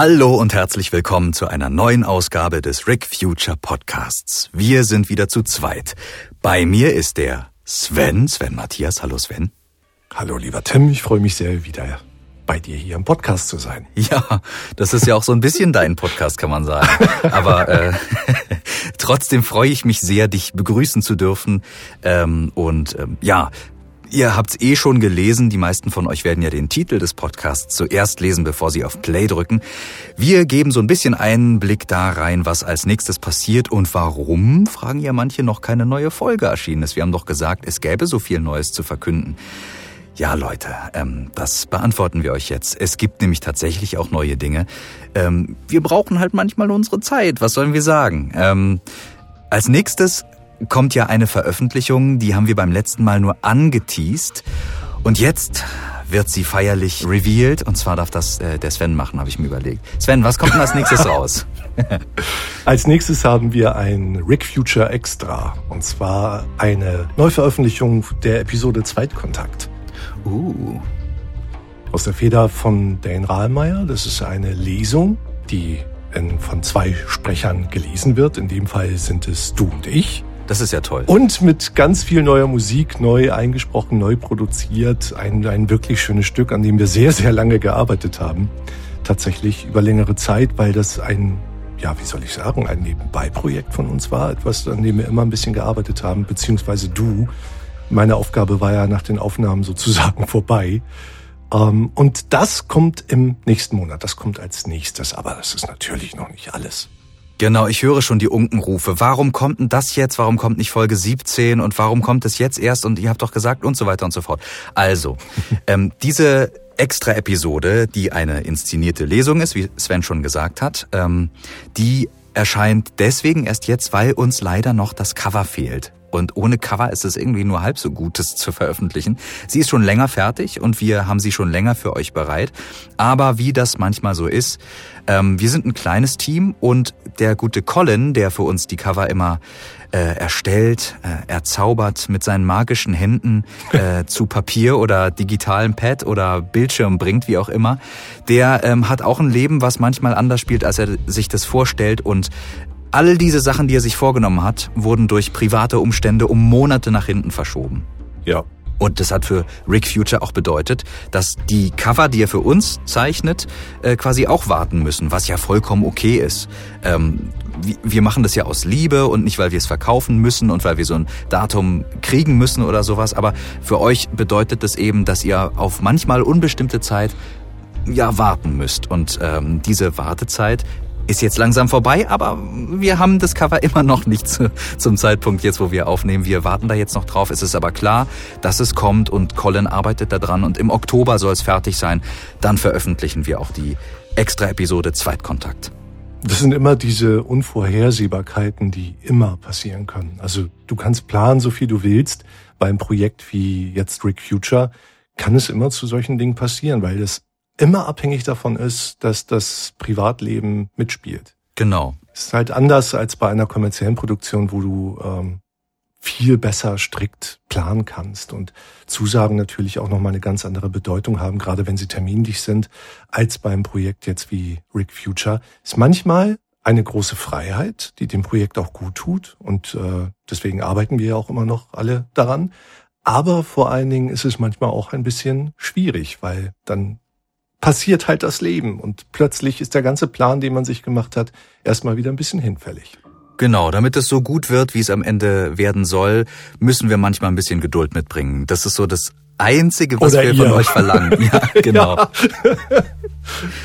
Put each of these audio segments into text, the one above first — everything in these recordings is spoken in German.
Hallo und herzlich willkommen zu einer neuen Ausgabe des Rick Future Podcasts. Wir sind wieder zu zweit. Bei mir ist der Sven, Sven Matthias. Hallo Sven. Hallo lieber Tim, ich freue mich sehr, wieder bei dir hier im Podcast zu sein. Ja, das ist ja auch so ein bisschen dein Podcast, kann man sagen. Aber äh, trotzdem freue ich mich sehr, dich begrüßen zu dürfen. Ähm, und ähm, ja, Ihr habt's eh schon gelesen, die meisten von euch werden ja den Titel des Podcasts zuerst lesen, bevor sie auf Play drücken. Wir geben so ein bisschen einen Blick da rein, was als nächstes passiert und warum, fragen ja manche, noch keine neue Folge erschienen ist. Wir haben doch gesagt, es gäbe so viel Neues zu verkünden. Ja, Leute, ähm, das beantworten wir euch jetzt. Es gibt nämlich tatsächlich auch neue Dinge. Ähm, wir brauchen halt manchmal unsere Zeit, was sollen wir sagen? Ähm, als nächstes kommt ja eine Veröffentlichung, die haben wir beim letzten Mal nur angeteased. Und jetzt wird sie feierlich revealed. Und zwar darf das äh, der Sven machen, habe ich mir überlegt. Sven, was kommt denn als nächstes raus? als nächstes haben wir ein Rick Future Extra. Und zwar eine Neuveröffentlichung der Episode Zweitkontakt. Uh. Aus der Feder von Dane Rahlmeier. Das ist eine Lesung, die in, von zwei Sprechern gelesen wird. In dem Fall sind es du und ich. Das ist ja toll. Und mit ganz viel neuer Musik, neu eingesprochen, neu produziert. Ein, ein wirklich schönes Stück, an dem wir sehr, sehr lange gearbeitet haben. Tatsächlich über längere Zeit, weil das ein, ja, wie soll ich sagen, ein Nebenbei-Projekt von uns war. Etwas, an dem wir immer ein bisschen gearbeitet haben, beziehungsweise du. Meine Aufgabe war ja nach den Aufnahmen sozusagen vorbei. Ähm, und das kommt im nächsten Monat. Das kommt als nächstes. Aber das ist natürlich noch nicht alles. Genau, ich höre schon die Unkenrufe. Warum kommt denn das jetzt? Warum kommt nicht Folge 17? Und warum kommt es jetzt erst? Und ihr habt doch gesagt und so weiter und so fort. Also, ähm, diese extra Episode, die eine inszenierte Lesung ist, wie Sven schon gesagt hat, ähm, die erscheint deswegen erst jetzt, weil uns leider noch das Cover fehlt. Und ohne Cover ist es irgendwie nur halb so gut, das zu veröffentlichen. Sie ist schon länger fertig und wir haben sie schon länger für euch bereit. Aber wie das manchmal so ist, ähm, wir sind ein kleines Team und der gute Colin, der für uns die Cover immer äh, erstellt, äh, erzaubert, mit seinen magischen Händen äh, zu Papier oder digitalem Pad oder Bildschirm bringt, wie auch immer, der ähm, hat auch ein Leben, was manchmal anders spielt, als er sich das vorstellt und All diese Sachen, die er sich vorgenommen hat, wurden durch private Umstände um Monate nach hinten verschoben. Ja. Und das hat für Rick Future auch bedeutet, dass die Cover, die er für uns zeichnet, äh, quasi auch warten müssen, was ja vollkommen okay ist. Ähm, wir machen das ja aus Liebe und nicht, weil wir es verkaufen müssen und weil wir so ein Datum kriegen müssen oder sowas. Aber für euch bedeutet das eben, dass ihr auf manchmal unbestimmte Zeit ja warten müsst. Und ähm, diese Wartezeit ist jetzt langsam vorbei, aber wir haben das Cover immer noch nicht zu, zum Zeitpunkt jetzt, wo wir aufnehmen. Wir warten da jetzt noch drauf. Es ist aber klar, dass es kommt und Colin arbeitet daran und im Oktober soll es fertig sein. Dann veröffentlichen wir auch die extra Episode Zweitkontakt. Das sind immer diese Unvorhersehbarkeiten, die immer passieren können. Also du kannst planen, so viel du willst. Beim Projekt wie jetzt Rick Future kann es immer zu solchen Dingen passieren, weil das immer abhängig davon ist, dass das Privatleben mitspielt. Genau. Es ist halt anders als bei einer kommerziellen Produktion, wo du ähm, viel besser strikt planen kannst und Zusagen natürlich auch nochmal eine ganz andere Bedeutung haben, gerade wenn sie terminlich sind, als beim Projekt jetzt wie Rick Future. Ist manchmal eine große Freiheit, die dem Projekt auch gut tut und äh, deswegen arbeiten wir ja auch immer noch alle daran. Aber vor allen Dingen ist es manchmal auch ein bisschen schwierig, weil dann passiert halt das Leben und plötzlich ist der ganze Plan, den man sich gemacht hat, erstmal wieder ein bisschen hinfällig. Genau, damit es so gut wird, wie es am Ende werden soll, müssen wir manchmal ein bisschen Geduld mitbringen. Das ist so das Einzige, was Oder wir ihr. von euch verlangen. Ja, genau. Ja.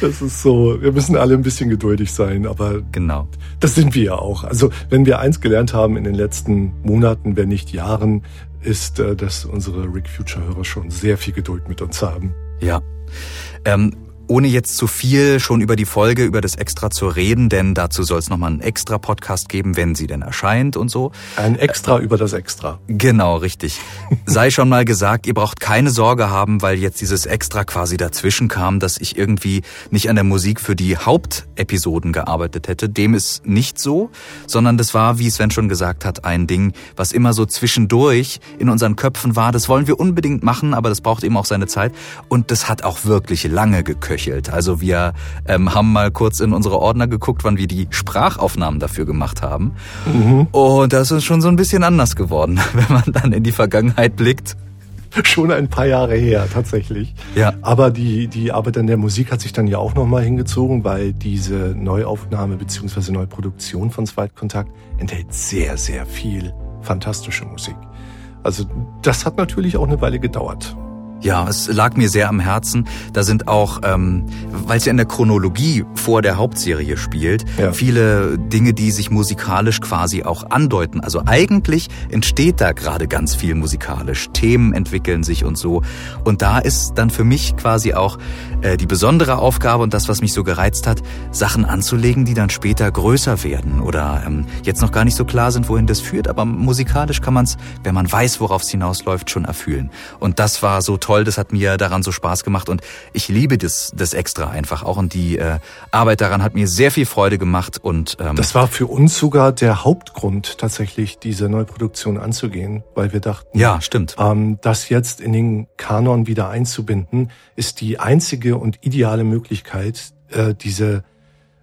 Das ist so, wir müssen alle ein bisschen geduldig sein, aber genau. das sind wir ja auch. Also wenn wir eins gelernt haben in den letzten Monaten, wenn nicht Jahren, ist, äh, dass unsere Rick Future Hörer schon sehr viel Geduld mit uns haben. Ja. Ähm, ohne jetzt zu viel schon über die Folge, über das Extra zu reden, denn dazu soll es nochmal einen extra Podcast geben, wenn sie denn erscheint und so. Ein Extra äh, über das Extra. Genau, richtig. Sei schon mal gesagt, ihr braucht keine Sorge haben, weil jetzt dieses Extra quasi dazwischen kam, dass ich irgendwie nicht an der Musik für die Hauptepisoden gearbeitet hätte. Dem ist nicht so, sondern das war, wie Sven schon gesagt hat, ein Ding, was immer so zwischendurch in unseren Köpfen war. Das wollen wir unbedingt machen, aber das braucht eben auch seine Zeit. Und das hat auch wirklich lange geköcht geköchelt. Also wir ähm, haben mal kurz in unsere Ordner geguckt, wann wir die Sprachaufnahmen dafür gemacht haben. Mhm. Und das ist schon so ein bisschen anders geworden, wenn man dann in die Vergangenheit blickt. Schon ein paar Jahre her, tatsächlich. Ja. Aber die, die Arbeit an der Musik hat sich dann ja auch nochmal hingezogen, weil diese Neuaufnahme beziehungsweise Neuproduktion von Zweitkontakt enthält sehr, sehr viel fantastische Musik. Also das hat natürlich auch eine Weile gedauert. Ja, es lag mir sehr am Herzen. Da sind auch, ähm, weil es ja in der Chronologie vor der Hauptserie spielt, ja. viele Dinge, die sich musikalisch quasi auch andeuten. Also eigentlich entsteht da gerade ganz viel musikalisch. Themen entwickeln sich und so. Und da ist dann für mich quasi auch äh, die besondere Aufgabe und das, was mich so gereizt hat, Sachen anzulegen, die dann später größer werden oder ähm, jetzt noch gar nicht so klar sind, wohin das führt. Aber musikalisch kann man es, wenn man weiß, worauf es hinausläuft, schon erfüllen. Und das war so toll toll, das hat mir daran so Spaß gemacht und ich liebe das, das extra einfach auch und die äh, Arbeit daran hat mir sehr viel Freude gemacht und ähm, das war für uns sogar der Hauptgrund tatsächlich diese Neuproduktion anzugehen, weil wir dachten, ja stimmt, ähm, das jetzt in den Kanon wieder einzubinden, ist die einzige und ideale Möglichkeit, äh, diese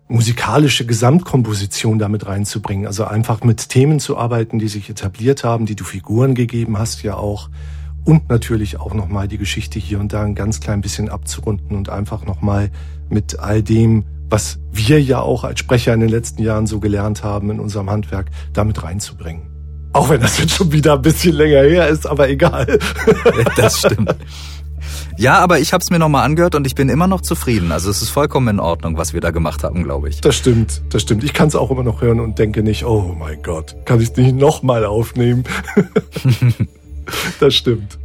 musikalische Gesamtkomposition damit reinzubringen. Also einfach mit Themen zu arbeiten, die sich etabliert haben, die du Figuren gegeben hast, ja auch und natürlich auch nochmal die Geschichte hier und da ein ganz klein bisschen abzurunden und einfach nochmal mit all dem, was wir ja auch als Sprecher in den letzten Jahren so gelernt haben in unserem Handwerk, damit reinzubringen. Auch wenn das jetzt schon wieder ein bisschen länger her ist, aber egal. Das stimmt. Ja, aber ich habe es mir nochmal angehört und ich bin immer noch zufrieden. Also es ist vollkommen in Ordnung, was wir da gemacht haben, glaube ich. Das stimmt, das stimmt. Ich kann es auch immer noch hören und denke nicht, oh mein Gott, kann ich es nicht nochmal aufnehmen? das stimmt.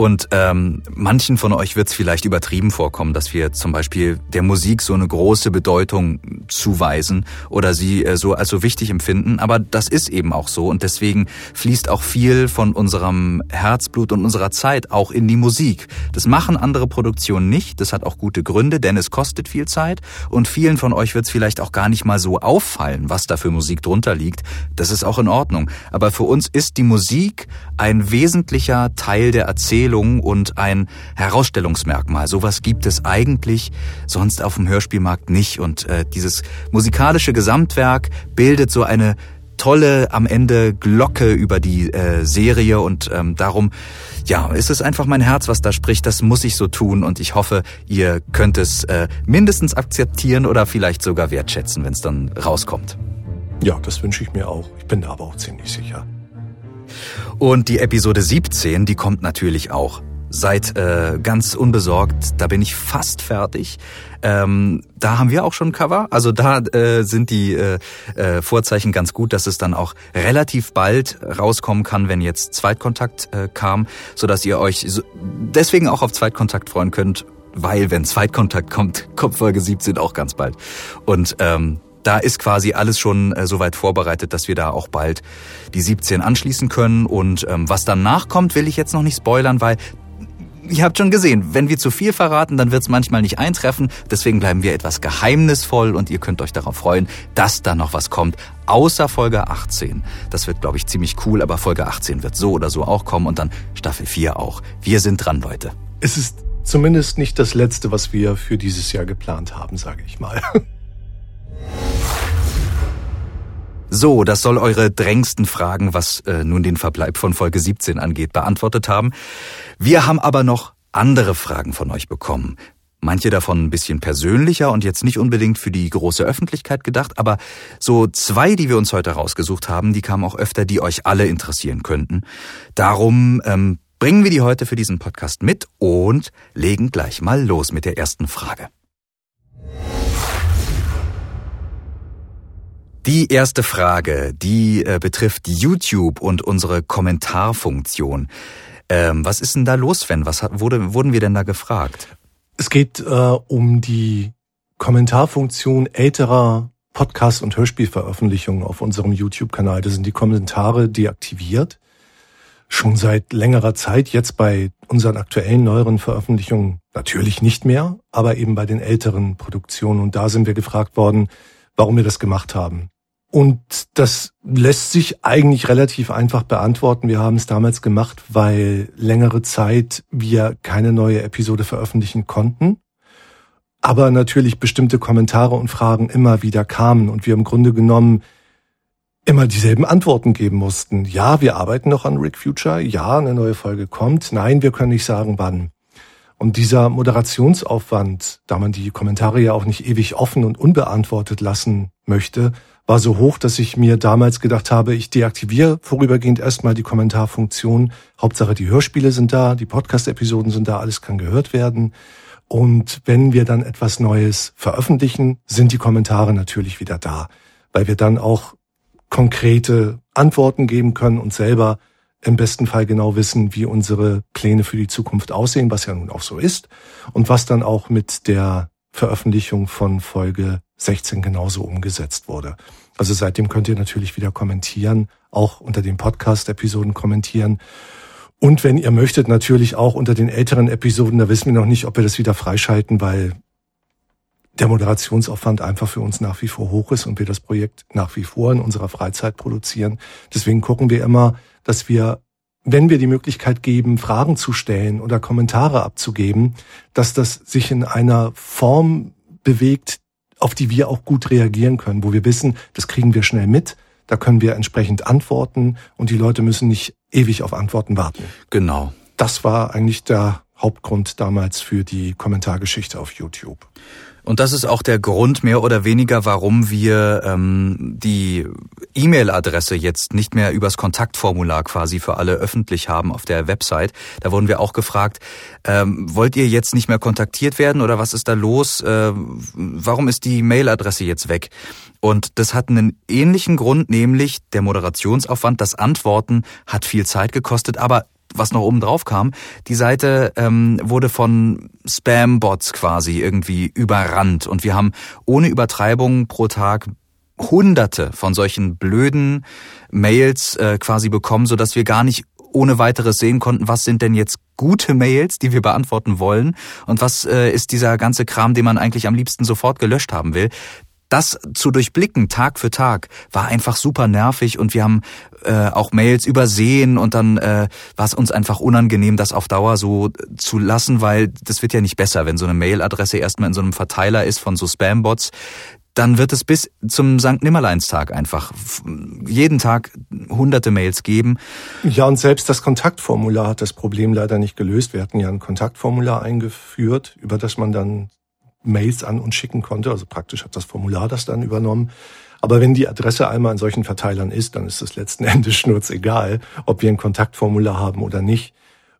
Und ähm, manchen von euch wird es vielleicht übertrieben vorkommen, dass wir zum Beispiel der Musik so eine große Bedeutung zuweisen oder sie äh, so als so wichtig empfinden. Aber das ist eben auch so und deswegen fließt auch viel von unserem Herzblut und unserer Zeit auch in die Musik. Das machen andere Produktionen nicht. Das hat auch gute Gründe, denn es kostet viel Zeit und vielen von euch wird es vielleicht auch gar nicht mal so auffallen, was da für Musik drunter liegt. Das ist auch in Ordnung. Aber für uns ist die Musik ein wesentlicher Teil der Erzählung Erzählung und ein Herausstellungsmerkmal. Sowas gibt es eigentlich sonst auf dem Hörspielmarkt nicht. Und äh, dieses musikalische Gesamtwerk bildet so eine tolle am Ende Glocke über die äh, Serie und ähm, darum ja, ist es einfach mein Herz, was da spricht. Das muss ich so tun und ich hoffe, ihr könnt es äh, mindestens akzeptieren oder vielleicht sogar wertschätzen, wenn es dann rauskommt. Ja, das wünsche ich mir auch. Ich bin da aber auch ziemlich sicher. Und die Episode 17, die kommt natürlich auch. Seid äh, ganz unbesorgt, da bin ich fast fertig. Ähm, da haben wir auch schon Cover. Also da äh, sind die äh, äh, Vorzeichen ganz gut, dass es dann auch relativ bald rauskommen kann, wenn jetzt Zweitkontakt äh, kam, sodass ihr euch so, deswegen auch auf Zweitkontakt freuen könnt, weil wenn Zweitkontakt kommt, kommt Folge 17 auch ganz bald. Und ähm, da ist quasi alles schon äh, soweit vorbereitet, dass wir da auch bald die 17 anschließen können. Und ähm, was dann nachkommt, will ich jetzt noch nicht spoilern, weil ihr habt schon gesehen, wenn wir zu viel verraten, dann wird es manchmal nicht eintreffen. Deswegen bleiben wir etwas geheimnisvoll und ihr könnt euch darauf freuen, dass da noch was kommt. Außer Folge 18. Das wird, glaube ich, ziemlich cool, aber Folge 18 wird so oder so auch kommen und dann Staffel 4 auch. Wir sind dran, Leute. Es ist zumindest nicht das Letzte, was wir für dieses Jahr geplant haben, sage ich mal. So, das soll eure drängsten Fragen, was äh, nun den Verbleib von Folge 17 angeht, beantwortet haben. Wir haben aber noch andere Fragen von euch bekommen. Manche davon ein bisschen persönlicher und jetzt nicht unbedingt für die große Öffentlichkeit gedacht, aber so zwei, die wir uns heute rausgesucht haben, die kamen auch öfter, die euch alle interessieren könnten. Darum ähm, bringen wir die heute für diesen Podcast mit und legen gleich mal los mit der ersten Frage. Die erste Frage, die äh, betrifft YouTube und unsere Kommentarfunktion. Ähm, was ist denn da los, Sven? Was hat, wurde, wurden wir denn da gefragt? Es geht äh, um die Kommentarfunktion älterer Podcast- und Hörspielveröffentlichungen auf unserem YouTube-Kanal. Da sind die Kommentare deaktiviert. Schon seit längerer Zeit, jetzt bei unseren aktuellen neueren Veröffentlichungen natürlich nicht mehr, aber eben bei den älteren Produktionen. Und da sind wir gefragt worden, warum wir das gemacht haben. Und das lässt sich eigentlich relativ einfach beantworten. Wir haben es damals gemacht, weil längere Zeit wir keine neue Episode veröffentlichen konnten. aber natürlich bestimmte Kommentare und Fragen immer wieder kamen und wir im Grunde genommen immer dieselben Antworten geben mussten. Ja, wir arbeiten noch an Rick Future. Ja, eine neue Folge kommt. Nein, wir können nicht sagen, wann. Und dieser Moderationsaufwand, da man die Kommentare ja auch nicht ewig offen und unbeantwortet lassen möchte, war so hoch, dass ich mir damals gedacht habe, ich deaktiviere vorübergehend erstmal die Kommentarfunktion. Hauptsache die Hörspiele sind da, die Podcast-Episoden sind da, alles kann gehört werden. Und wenn wir dann etwas Neues veröffentlichen, sind die Kommentare natürlich wieder da, weil wir dann auch konkrete Antworten geben können und selber im besten Fall genau wissen, wie unsere Pläne für die Zukunft aussehen, was ja nun auch so ist und was dann auch mit der Veröffentlichung von Folge 16 genauso umgesetzt wurde. Also seitdem könnt ihr natürlich wieder kommentieren, auch unter den Podcast-Episoden kommentieren. Und wenn ihr möchtet, natürlich auch unter den älteren Episoden, da wissen wir noch nicht, ob wir das wieder freischalten, weil der Moderationsaufwand einfach für uns nach wie vor hoch ist und wir das Projekt nach wie vor in unserer Freizeit produzieren. Deswegen gucken wir immer, dass wir, wenn wir die Möglichkeit geben, Fragen zu stellen oder Kommentare abzugeben, dass das sich in einer Form bewegt, auf die wir auch gut reagieren können, wo wir wissen, das kriegen wir schnell mit, da können wir entsprechend antworten und die Leute müssen nicht ewig auf Antworten warten. Genau. Das war eigentlich der Hauptgrund damals für die Kommentargeschichte auf YouTube. Und das ist auch der Grund mehr oder weniger, warum wir ähm, die E-Mail-Adresse jetzt nicht mehr übers Kontaktformular quasi für alle öffentlich haben auf der Website. Da wurden wir auch gefragt, ähm, wollt ihr jetzt nicht mehr kontaktiert werden oder was ist da los? Äh, warum ist die Mail-Adresse jetzt weg? Und das hat einen ähnlichen Grund, nämlich der Moderationsaufwand, das Antworten hat viel Zeit gekostet, aber was noch oben drauf kam, die Seite ähm, wurde von Spam-Bots quasi irgendwie überrannt. Und wir haben ohne Übertreibung pro Tag hunderte von solchen blöden Mails äh, quasi bekommen, so dass wir gar nicht ohne weiteres sehen konnten, was sind denn jetzt gute Mails, die wir beantworten wollen und was äh, ist dieser ganze Kram, den man eigentlich am liebsten sofort gelöscht haben will das zu durchblicken Tag für Tag war einfach super nervig und wir haben äh, auch Mails übersehen und dann äh, war es uns einfach unangenehm, das auf Dauer so zu lassen, weil das wird ja nicht besser, wenn so eine Mailadresse erstmal in so einem Verteiler ist von so Spambots. Dann wird es bis zum St. Nimmerleinstag einfach jeden Tag hunderte Mails geben. Ja, und selbst das Kontaktformular hat das Problem leider nicht gelöst. Wir hatten ja ein Kontaktformular eingeführt, über das man dann Mails an uns schicken konnte. Also praktisch hat das Formular das dann übernommen. Aber wenn die Adresse einmal in solchen Verteilern ist, dann ist es letzten Endes schnurzegal, ob wir ein Kontaktformular haben oder nicht.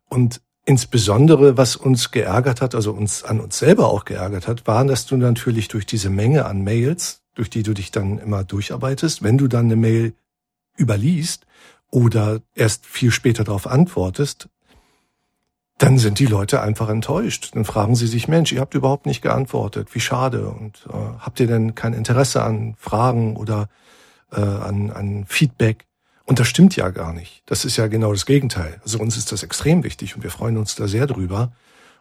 Und insbesondere, was uns geärgert hat, also uns an uns selber auch geärgert hat, war, dass du natürlich durch diese Menge an Mails, durch die du dich dann immer durcharbeitest, wenn du dann eine Mail überliest oder erst viel später darauf antwortest, dann sind die Leute einfach enttäuscht. Dann fragen sie sich, Mensch, ihr habt überhaupt nicht geantwortet, wie schade. Und äh, habt ihr denn kein Interesse an Fragen oder äh, an, an Feedback? Und das stimmt ja gar nicht. Das ist ja genau das Gegenteil. Also uns ist das extrem wichtig und wir freuen uns da sehr drüber.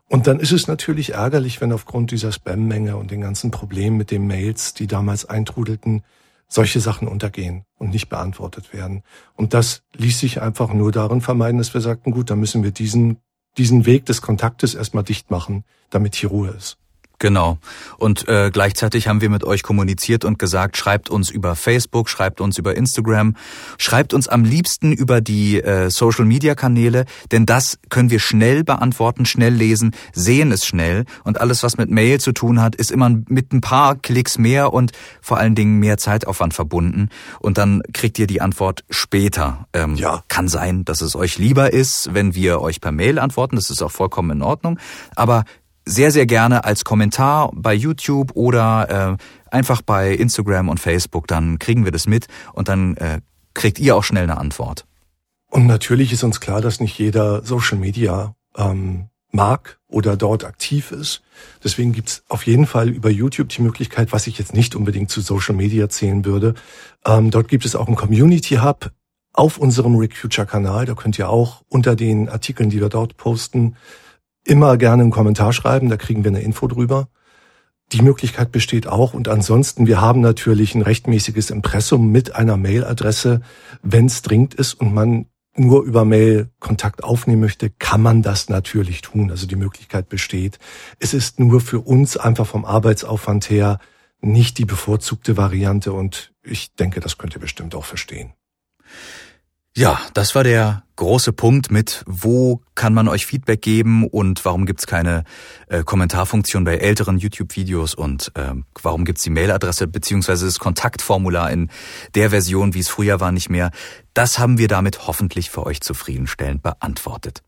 Und dann ist es natürlich ärgerlich, wenn aufgrund dieser Spam-Menge und den ganzen Problemen mit den Mails, die damals eintrudelten, solche Sachen untergehen und nicht beantwortet werden. Und das ließ sich einfach nur darin vermeiden, dass wir sagten, gut, dann müssen wir diesen diesen Weg des Kontaktes erstmal dicht machen, damit hier Ruhe ist. Genau. Und äh, gleichzeitig haben wir mit euch kommuniziert und gesagt, schreibt uns über Facebook, schreibt uns über Instagram, schreibt uns am liebsten über die äh, Social-Media-Kanäle, denn das können wir schnell beantworten, schnell lesen, sehen es schnell und alles, was mit Mail zu tun hat, ist immer mit ein paar Klicks mehr und vor allen Dingen mehr Zeitaufwand verbunden und dann kriegt ihr die Antwort später. Ähm, ja. Kann sein, dass es euch lieber ist, wenn wir euch per Mail antworten, das ist auch vollkommen in Ordnung, aber sehr, sehr gerne als Kommentar bei YouTube oder äh, einfach bei Instagram und Facebook. Dann kriegen wir das mit und dann äh, kriegt ihr auch schnell eine Antwort. Und natürlich ist uns klar, dass nicht jeder Social Media ähm, mag oder dort aktiv ist. Deswegen gibt's auf jeden Fall über YouTube die Möglichkeit, was ich jetzt nicht unbedingt zu Social Media zählen würde. Ähm, dort gibt es auch einen Community Hub auf unserem Rick Future Kanal. Da könnt ihr auch unter den Artikeln, die wir dort posten, immer gerne einen Kommentar schreiben, da kriegen wir eine Info drüber. Die Möglichkeit besteht auch. Und ansonsten, wir haben natürlich ein rechtmäßiges Impressum mit einer Mailadresse, wenn es dringend ist und man nur über Mail Kontakt aufnehmen möchte, kann man das natürlich tun. Also die Möglichkeit besteht. Es ist nur für uns einfach vom Arbeitsaufwand her nicht die bevorzugte Variante und ich denke, das könnt ihr bestimmt auch verstehen. Ja, das war der große Punkt mit, wo kann man euch Feedback geben und warum gibt's keine äh, Kommentarfunktion bei älteren YouTube-Videos und äh, warum gibt's die Mailadresse beziehungsweise das Kontaktformular in der Version, wie es früher war, nicht mehr. Das haben wir damit hoffentlich für euch zufriedenstellend beantwortet.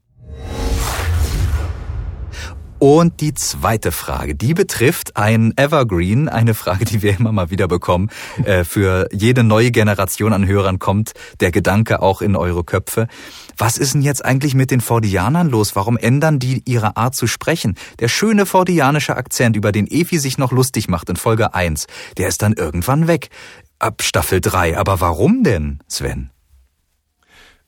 Und die zweite Frage, die betrifft ein Evergreen, eine Frage, die wir immer mal wieder bekommen. Äh, für jede neue Generation an Hörern kommt der Gedanke auch in eure Köpfe. Was ist denn jetzt eigentlich mit den Fordianern los? Warum ändern die ihre Art zu sprechen? Der schöne fordianische Akzent, über den Efi sich noch lustig macht in Folge 1, der ist dann irgendwann weg. Ab Staffel 3. Aber warum denn, Sven?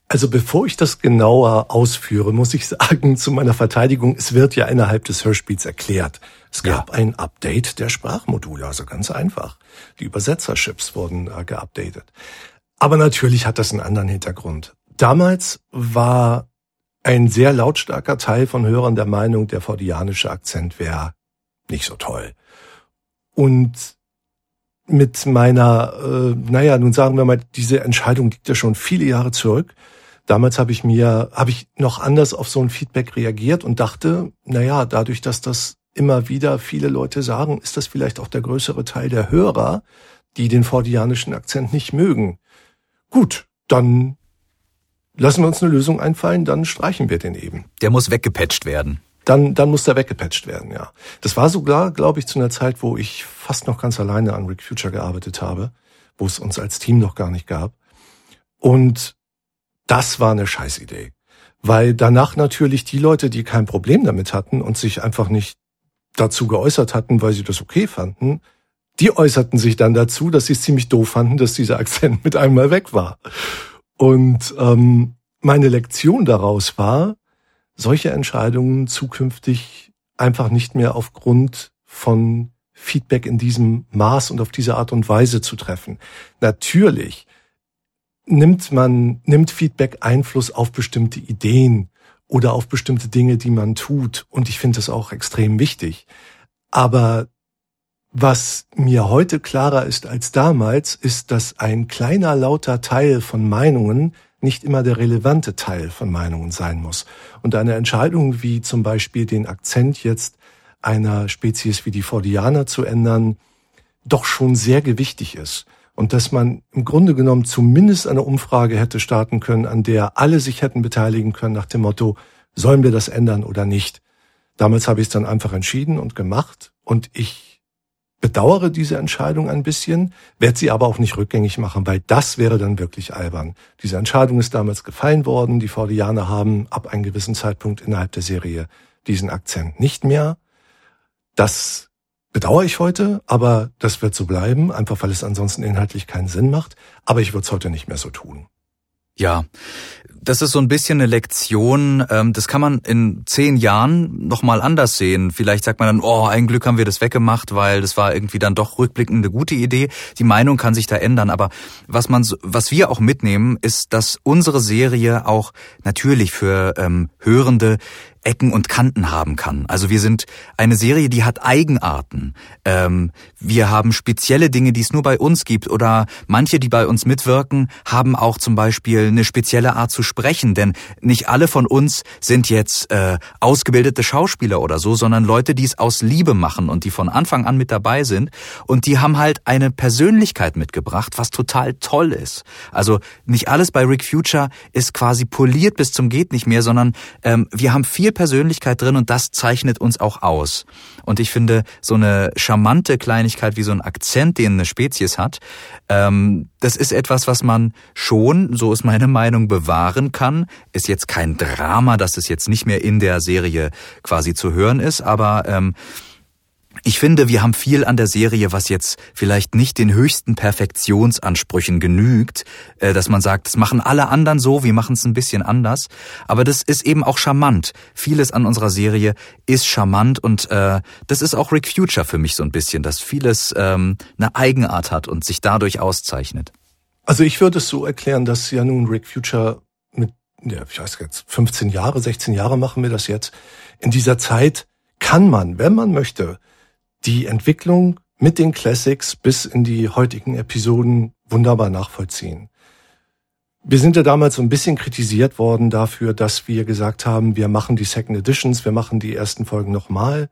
Also bevor ich das genauer ausführe, muss ich sagen, zu meiner Verteidigung, es wird ja innerhalb des Hörspiels erklärt. Es gab ja. ein Update der Sprachmodule, also ganz einfach. Die Übersetzerchips wurden äh, geupdatet. Aber natürlich hat das einen anderen Hintergrund. Damals war ein sehr lautstarker Teil von Hörern der Meinung, der fordianische Akzent wäre nicht so toll. Und mit meiner, äh, naja, nun sagen wir mal, diese Entscheidung liegt ja schon viele Jahre zurück. Damals habe ich mir, habe ich noch anders auf so ein Feedback reagiert und dachte, naja, dadurch, dass das immer wieder viele Leute sagen, ist das vielleicht auch der größere Teil der Hörer, die den fordianischen Akzent nicht mögen. Gut, dann lassen wir uns eine Lösung einfallen, dann streichen wir den eben. Der muss weggepatcht werden. Dann, dann muss der weggepatcht werden, ja. Das war sogar, glaube ich, zu einer Zeit, wo ich fast noch ganz alleine an Rick Future gearbeitet habe, wo es uns als Team noch gar nicht gab. Und das war eine Scheißidee. Weil danach natürlich die Leute, die kein Problem damit hatten und sich einfach nicht dazu geäußert hatten, weil sie das okay fanden, die äußerten sich dann dazu, dass sie es ziemlich doof fanden, dass dieser Akzent mit einmal weg war. Und ähm, meine Lektion daraus war, solche Entscheidungen zukünftig einfach nicht mehr aufgrund von Feedback in diesem Maß und auf diese Art und Weise zu treffen. Natürlich nimmt man, nimmt Feedback Einfluss auf bestimmte Ideen oder auf bestimmte Dinge, die man tut. Und ich finde das auch extrem wichtig. Aber was mir heute klarer ist als damals, ist, dass ein kleiner lauter Teil von Meinungen nicht immer der relevante Teil von Meinungen sein muss. Und eine Entscheidung wie zum Beispiel den Akzent jetzt einer Spezies wie die Fordianer zu ändern, doch schon sehr gewichtig ist und dass man im Grunde genommen zumindest eine Umfrage hätte starten können, an der alle sich hätten beteiligen können nach dem Motto, sollen wir das ändern oder nicht. Damals habe ich es dann einfach entschieden und gemacht und ich bedauere diese Entscheidung ein bisschen, werde sie aber auch nicht rückgängig machen, weil das wäre dann wirklich albern. Diese Entscheidung ist damals gefallen worden, die Fordianer haben ab einem gewissen Zeitpunkt innerhalb der Serie diesen Akzent nicht mehr. Das bedauere ich heute, aber das wird so bleiben, einfach weil es ansonsten inhaltlich keinen Sinn macht. Aber ich würde es heute nicht mehr so tun. Ja, das ist so ein bisschen eine Lektion. Ähm, das kann man in zehn Jahren nochmal anders sehen. Vielleicht sagt man dann, oh, ein Glück haben wir das weggemacht, weil das war irgendwie dann doch rückblickend eine gute Idee. Die Meinung kann sich da ändern. Aber was man, was wir auch mitnehmen, ist, dass unsere Serie auch natürlich für ähm, Hörende Ecken und Kanten haben kann. Also wir sind eine Serie, die hat Eigenarten. Ähm, wir haben spezielle Dinge, die es nur bei uns gibt. Oder manche, die bei uns mitwirken, haben auch zum Beispiel eine spezielle Art zu sprechen. Denn nicht alle von uns sind jetzt äh, ausgebildete Schauspieler oder so, sondern Leute, die es aus Liebe machen und die von Anfang an mit dabei sind. Und die haben halt eine Persönlichkeit mitgebracht, was total toll ist. Also nicht alles bei Rick Future ist quasi poliert bis zum geht nicht mehr, sondern ähm, wir haben viel Persönlichkeit drin und das zeichnet uns auch aus. Und ich finde, so eine charmante Kleinigkeit wie so ein Akzent, den eine Spezies hat, ähm, das ist etwas, was man schon, so ist meine Meinung, bewahren kann. Ist jetzt kein Drama, dass es jetzt nicht mehr in der Serie quasi zu hören ist, aber ähm, ich finde, wir haben viel an der Serie, was jetzt vielleicht nicht den höchsten Perfektionsansprüchen genügt, äh, dass man sagt, das machen alle anderen so, wir machen es ein bisschen anders. Aber das ist eben auch charmant. Vieles an unserer Serie ist charmant und äh, das ist auch Rick Future für mich so ein bisschen, dass vieles ähm, eine Eigenart hat und sich dadurch auszeichnet. Also ich würde es so erklären, dass ja nun Rick Future mit ja, ich weiß jetzt, 15 Jahre, 16 Jahre machen wir das jetzt. In dieser Zeit kann man, wenn man möchte, die Entwicklung mit den Classics bis in die heutigen Episoden wunderbar nachvollziehen. Wir sind ja damals so ein bisschen kritisiert worden dafür, dass wir gesagt haben, wir machen die Second Editions, wir machen die ersten Folgen nochmal.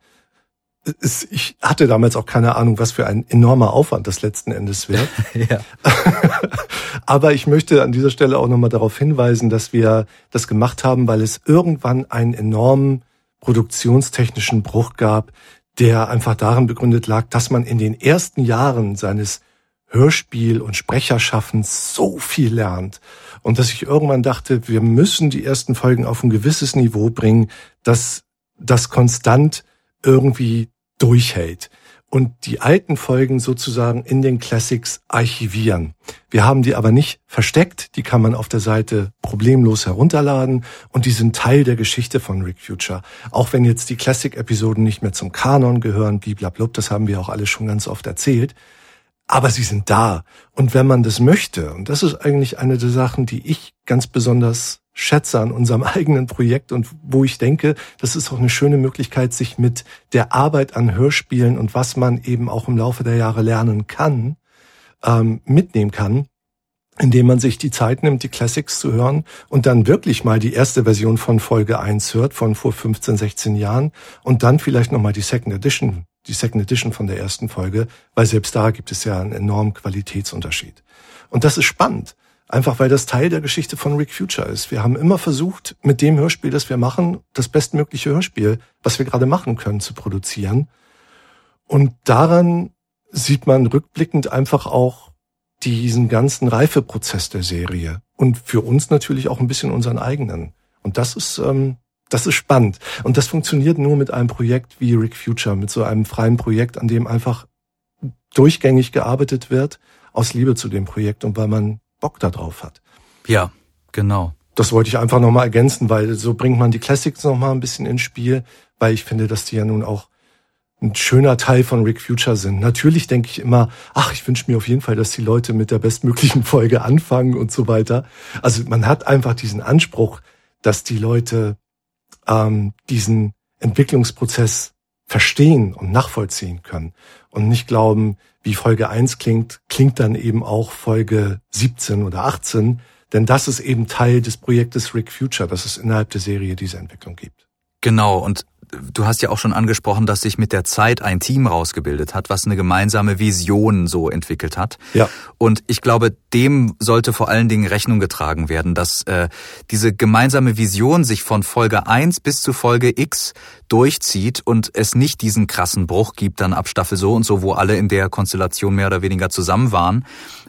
Ich hatte damals auch keine Ahnung, was für ein enormer Aufwand das letzten Endes wird. ja. Aber ich möchte an dieser Stelle auch nochmal darauf hinweisen, dass wir das gemacht haben, weil es irgendwann einen enormen produktionstechnischen Bruch gab, der einfach darin begründet lag, dass man in den ersten Jahren seines Hörspiel- und Sprecherschaffens so viel lernt. Und dass ich irgendwann dachte, wir müssen die ersten Folgen auf ein gewisses Niveau bringen, dass das konstant irgendwie durchhält und die alten Folgen sozusagen in den Classics archivieren. Wir haben die aber nicht versteckt, die kann man auf der Seite problemlos herunterladen und die sind Teil der Geschichte von Rick Future. Auch wenn jetzt die Classic-Episoden nicht mehr zum Kanon gehören, bliblablub, das haben wir auch alle schon ganz oft erzählt, aber sie sind da. Und wenn man das möchte, und das ist eigentlich eine der Sachen, die ich ganz besonders schätze an unserem eigenen Projekt und wo ich denke, das ist auch eine schöne Möglichkeit, sich mit der Arbeit an Hörspielen und was man eben auch im Laufe der Jahre lernen kann, ähm, mitnehmen kann, indem man sich die Zeit nimmt, die Classics zu hören und dann wirklich mal die erste Version von Folge 1 hört, von vor 15, 16 Jahren und dann vielleicht nochmal die Second Edition, die Second Edition von der ersten Folge, weil selbst da gibt es ja einen enormen Qualitätsunterschied. Und das ist spannend. Einfach weil das Teil der Geschichte von Rick Future ist. Wir haben immer versucht, mit dem Hörspiel, das wir machen, das bestmögliche Hörspiel, was wir gerade machen können, zu produzieren. Und daran sieht man rückblickend einfach auch diesen ganzen Reifeprozess der Serie. Und für uns natürlich auch ein bisschen unseren eigenen. Und das ist, ähm, das ist spannend. Und das funktioniert nur mit einem Projekt wie Rick Future, mit so einem freien Projekt, an dem einfach durchgängig gearbeitet wird, aus Liebe zu dem Projekt und weil man Bock darauf hat. Ja, genau. Das wollte ich einfach nochmal ergänzen, weil so bringt man die Classics nochmal ein bisschen ins Spiel, weil ich finde, dass die ja nun auch ein schöner Teil von Rick Future sind. Natürlich denke ich immer, ach, ich wünsche mir auf jeden Fall, dass die Leute mit der bestmöglichen Folge anfangen und so weiter. Also man hat einfach diesen Anspruch, dass die Leute ähm, diesen Entwicklungsprozess verstehen und nachvollziehen können und nicht glauben, wie Folge 1 klingt, klingt dann eben auch Folge 17 oder 18, denn das ist eben Teil des Projektes Rick Future, dass es innerhalb der Serie diese Entwicklung gibt. Genau, und du hast ja auch schon angesprochen, dass sich mit der Zeit ein Team rausgebildet hat, was eine gemeinsame Vision so entwickelt hat. Ja. Und ich glaube, dem sollte vor allen Dingen Rechnung getragen werden, dass äh, diese gemeinsame Vision sich von Folge 1 bis zu Folge X durchzieht und es nicht diesen krassen Bruch gibt dann ab Staffel so und so, wo alle in der Konstellation mehr oder weniger zusammen waren.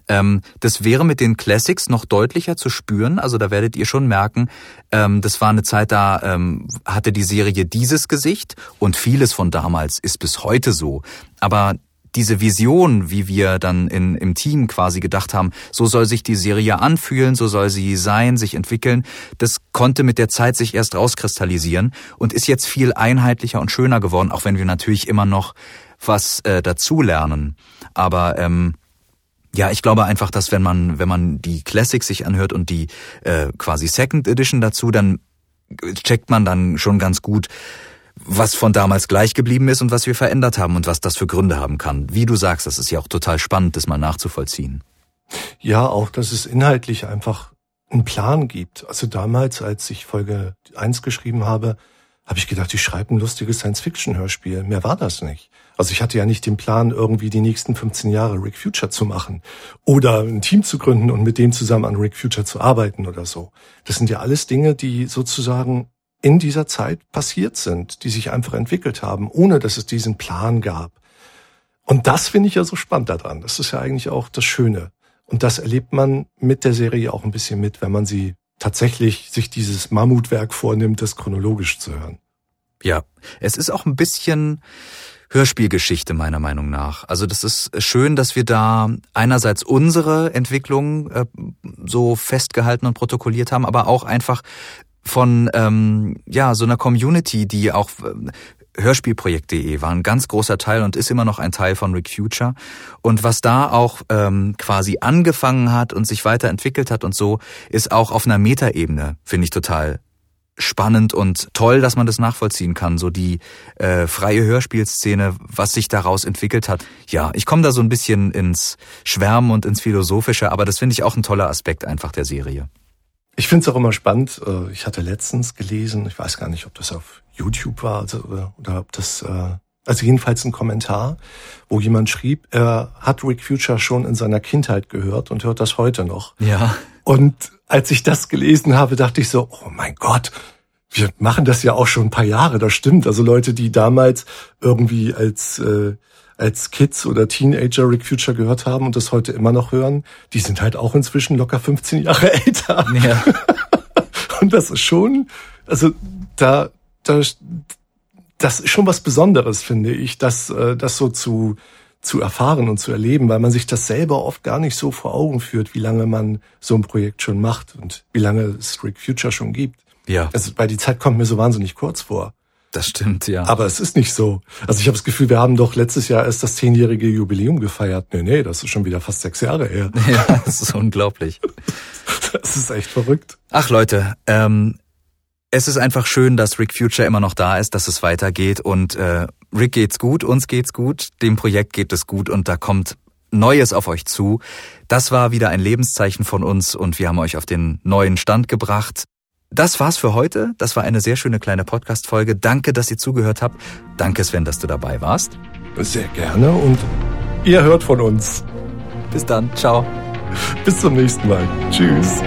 Ähm, das wäre mit den Classics noch deutlicher zu spüren. Also da werdet ihr schon merken, ähm, das war eine Zeit, da ähm, hatte die Serie dieses Gesicht und vieles von damals ist bis heute so. Aber diese Vision, wie wir dann in, im Team quasi gedacht haben, so soll sich die Serie anfühlen, so soll sie sein, sich entwickeln, das konnte mit der Zeit sich erst rauskristallisieren und ist jetzt viel einheitlicher und schöner geworden, auch wenn wir natürlich immer noch was äh, dazulernen. Aber ähm, ja, ich glaube einfach, dass wenn man, wenn man die Classics sich anhört und die äh, quasi Second Edition dazu, dann checkt man dann schon ganz gut, was von damals gleich geblieben ist und was wir verändert haben und was das für Gründe haben kann. Wie du sagst, das ist ja auch total spannend, das mal nachzuvollziehen. Ja, auch, dass es inhaltlich einfach einen Plan gibt. Also damals, als ich Folge 1 geschrieben habe, habe ich gedacht, ich schreibe ein lustiges Science-Fiction-Hörspiel. Mehr war das nicht. Also ich hatte ja nicht den Plan, irgendwie die nächsten 15 Jahre Rick Future zu machen oder ein Team zu gründen und mit dem zusammen an Rick Future zu arbeiten oder so. Das sind ja alles Dinge, die sozusagen in dieser Zeit passiert sind, die sich einfach entwickelt haben, ohne dass es diesen Plan gab. Und das finde ich ja so spannend daran. Das ist ja eigentlich auch das Schöne. Und das erlebt man mit der Serie auch ein bisschen mit, wenn man sie tatsächlich sich dieses Mammutwerk vornimmt, das chronologisch zu hören. Ja, es ist auch ein bisschen Hörspielgeschichte meiner Meinung nach. Also das ist schön, dass wir da einerseits unsere Entwicklung äh, so festgehalten und protokolliert haben, aber auch einfach von ähm, ja so einer Community, die auch äh, Hörspielprojekt.de war ein ganz großer Teil und ist immer noch ein Teil von Rick Future. Und was da auch ähm, quasi angefangen hat und sich weiterentwickelt hat und so, ist auch auf einer Metaebene, finde ich total spannend und toll, dass man das nachvollziehen kann, so die äh, freie Hörspielszene, was sich daraus entwickelt hat. Ja, ich komme da so ein bisschen ins Schwärmen und ins Philosophische, aber das finde ich auch ein toller Aspekt einfach der Serie. Ich finde es auch immer spannend. Äh, ich hatte letztens gelesen, ich weiß gar nicht, ob das auf YouTube war also, oder, oder ob das, äh, also jedenfalls ein Kommentar, wo jemand schrieb, er hat Rick Future schon in seiner Kindheit gehört und hört das heute noch. Ja. Und als ich das gelesen habe, dachte ich so, oh mein Gott, wir machen das ja auch schon ein paar Jahre, das stimmt. Also Leute, die damals irgendwie als äh, als Kids oder Teenager Rick Future gehört haben und das heute immer noch hören, die sind halt auch inzwischen locker 15 Jahre älter. Ja. und das ist schon, also da, da, das ist schon was Besonderes, finde ich, das, äh, das so zu, zu erfahren und zu erleben, weil man sich das selber oft gar nicht so vor Augen führt, wie lange man so ein Projekt schon macht und wie lange es Rick Future schon gibt. Ja. Also, weil die Zeit kommt mir so wahnsinnig kurz vor. Das stimmt, ja. Aber es ist nicht so. Also ich habe das Gefühl, wir haben doch letztes Jahr erst das zehnjährige Jubiläum gefeiert. Nee, nee, das ist schon wieder fast sechs Jahre her. Ja, das ist unglaublich. Das ist echt verrückt. Ach Leute, ähm, es ist einfach schön, dass Rick Future immer noch da ist, dass es weitergeht und äh, Rick geht's gut, uns geht's gut, dem Projekt geht es gut und da kommt Neues auf euch zu. Das war wieder ein Lebenszeichen von uns und wir haben euch auf den neuen Stand gebracht. Das war's für heute. Das war eine sehr schöne kleine Podcast-Folge. Danke, dass ihr zugehört habt. Danke, Sven, dass du dabei warst. Sehr gerne und ihr hört von uns. Bis dann. Ciao. Bis zum nächsten Mal. Tschüss.